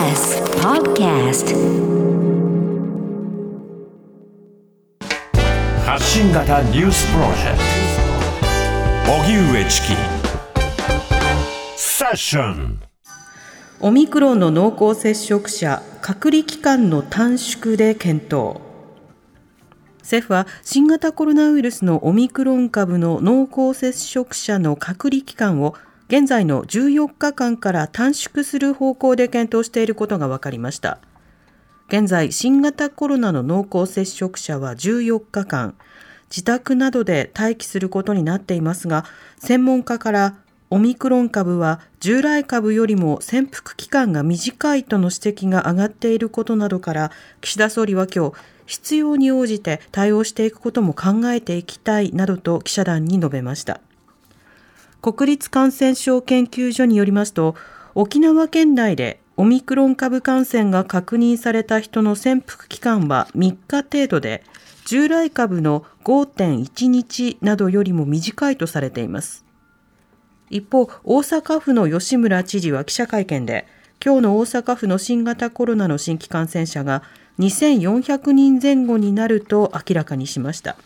TBS Podcast. 発信型ニュースプロジェクト。荻上チキ。セッション。オミクロンの濃厚接触者隔離期間の短縮で検討。政府は新型コロナウイルスのオミクロン株の濃厚接触者の隔離期間を現在の14日間から短縮する方向で検討していることが分かりました。現在、新型コロナの濃厚接触者は14日間、自宅などで待機することになっていますが、専門家からオミクロン株は従来株よりも潜伏期間が短いとの指摘が上がっていることなどから、岸田総理は今日、必要に応じて対応していくことも考えていきたいなどと記者団に述べました。国立感染症研究所によりますと、沖縄県内でオミクロン株感染が確認された人の潜伏期間は3日程度で、従来株の5.1日などよりも短いとされています。一方、大阪府の吉村知事は記者会見で、今日の大阪府の新型コロナの新規感染者が2400人前後になると明らかにしました。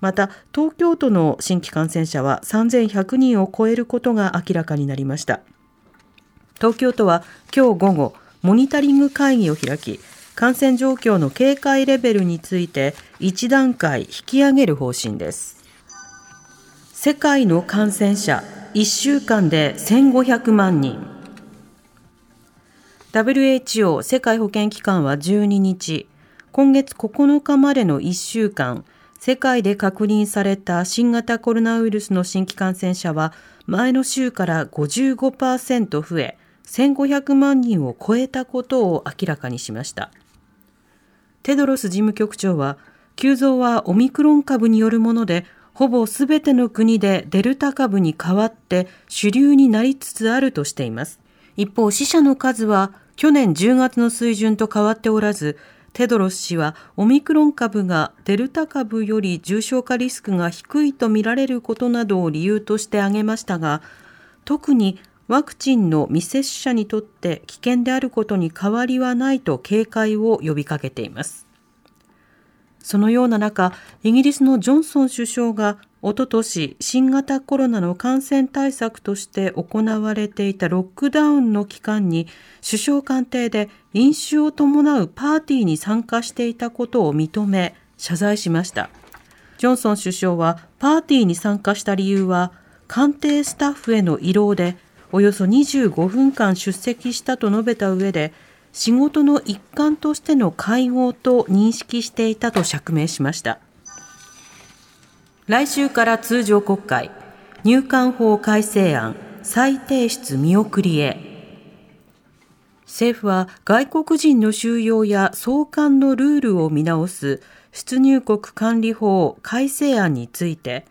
また東京都の新規感染者は3100人を超えることが明らかになりました。東京都は今日午後モニタリング会議を開き感染状況の警戒レベルについて1段階引き上げる方針です。世界の感染者1週間で1500万人。WHO 世界保健機関は12日。今月9日までの1週間世界で確認された新型コロナウイルスの新規感染者は前の週から55%増え、1500万人を超えたことを明らかにしました。テドロス事務局長は、急増はオミクロン株によるもので、ほぼすべての国でデルタ株に代わって主流になりつつあるとしています。一方、死者の数は去年10月の水準と変わっておらず、テドロス氏はオミクロン株がデルタ株より重症化リスクが低いとみられることなどを理由として挙げましたが特にワクチンの未接種者にとって危険であることに変わりはないと警戒を呼びかけています。そのような中、イギリスのジョンソン首相がおととし新型コロナの感染対策として行われていたロックダウンの期間に首相官邸で飲酒を伴うパーティーに参加していたことを認め謝罪しました。ジョンソン首相はパーティーに参加した理由は官邸スタッフへの慰労でおよそ25分間出席したと述べた上で仕事の一環としての会合と認識していたと釈明しました。来週から通常国会、入管法改正案、再提出見送りへ。政府は外国人の収容や送還のルールを見直す出入国管理法改正案について、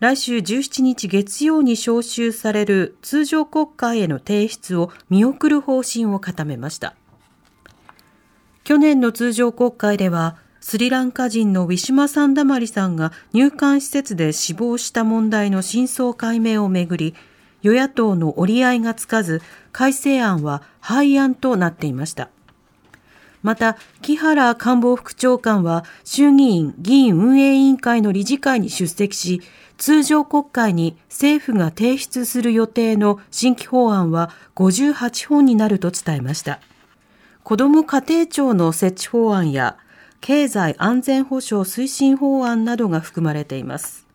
来週17日月曜に召集される通常国会への提出を見送る方針を固めました。去年の通常国会では、スリランカ人のウィシュマ・サンダマリさんが入管施設で死亡した問題の真相解明をめぐり、与野党の折り合いがつかず、改正案は廃案となっていました。また、木原官房副長官は衆議院議員運営委員会の理事会に出席し、通常国会に政府が提出する予定の新規法案は58本になると伝えました。子ども家庭庁の設置法案や経済安全保障推進法案などが含まれています。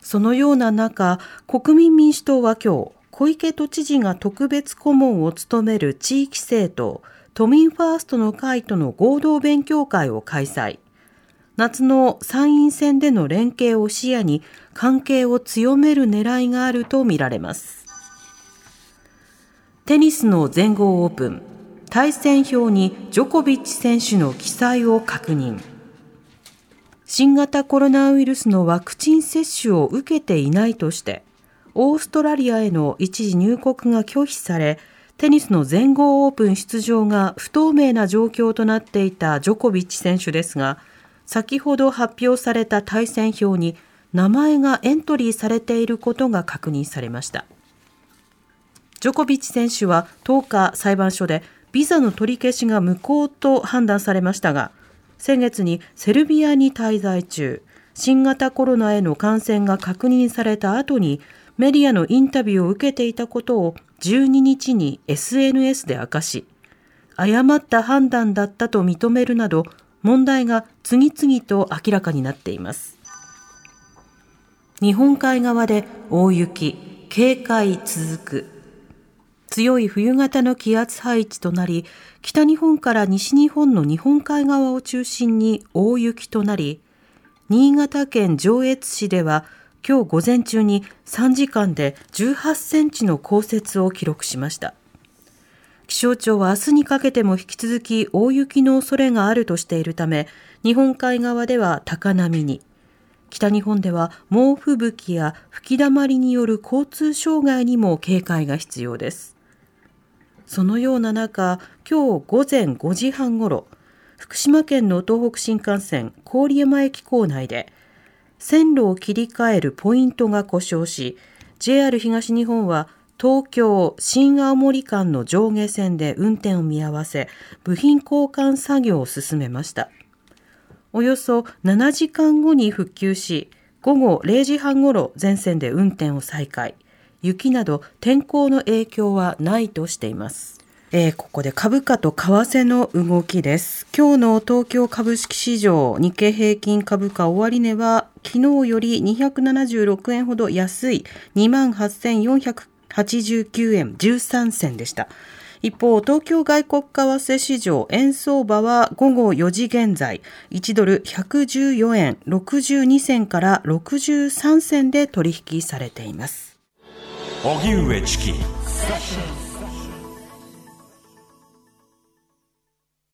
そのような中、国民民主党は今日、小池都知事が特別顧問を務める地域政党、都民ファーストの会との合同勉強会を開催。夏の参院選での連携を視野に関係を強める狙いがあるとみられます。テニスの全豪オープン。対戦表にジョコビッチ選手の記載を確認。新型コロナウイルスのワクチン接種を受けていないとして、オーストラリアへの一時入国が拒否され、テニスの全豪オープン出場が不透明な状況となっていたジョコビッチ選手ですが、先ほど発表された対戦表に名前がエントリーされていることが確認されました。ジョコビッチ選手は10日裁判所でビザの取り消しが無効と判断されましたが先月にセルビアに滞在中新型コロナへの感染が確認された後にメディアのインタビューを受けていたことを12日に SNS で明かし誤った判断だったと認めるなど問題が次々と明らかになっています。日本海側で大雪警戒続く。強い冬型の気圧配置となり北日本から西日本の日本海側を中心に大雪となり新潟県上越市では今日午前中に3時間で18センチの降雪を記録しました。気象庁は明日にかけても引き続き大雪の恐れがあるとしているため日本海側では高波に。北日本では猛吹雪や吹きだまりによる交通障害にも警戒が必要です。そのような中今日午前5時半ごろ福島県の東北新幹線郡山駅構内で線路を切り替えるポイントが故障し JR 東日本は東京新青森間の上下線で運転を見合わせ部品交換作業を進めました。およそ7時間後に復旧し午後0時半ごろ全線で運転を再開。雪など天候の影響はないとしていますえー、ここで株価と為替の動きです。今日の東京株式市場日経平均株価終値は昨日より276円ほど安い28,489円13銭でした。一方、東京外国為替市場円相場は午後4時現在、1ドル114円62銭から63銭で取引されています。荻上チキ。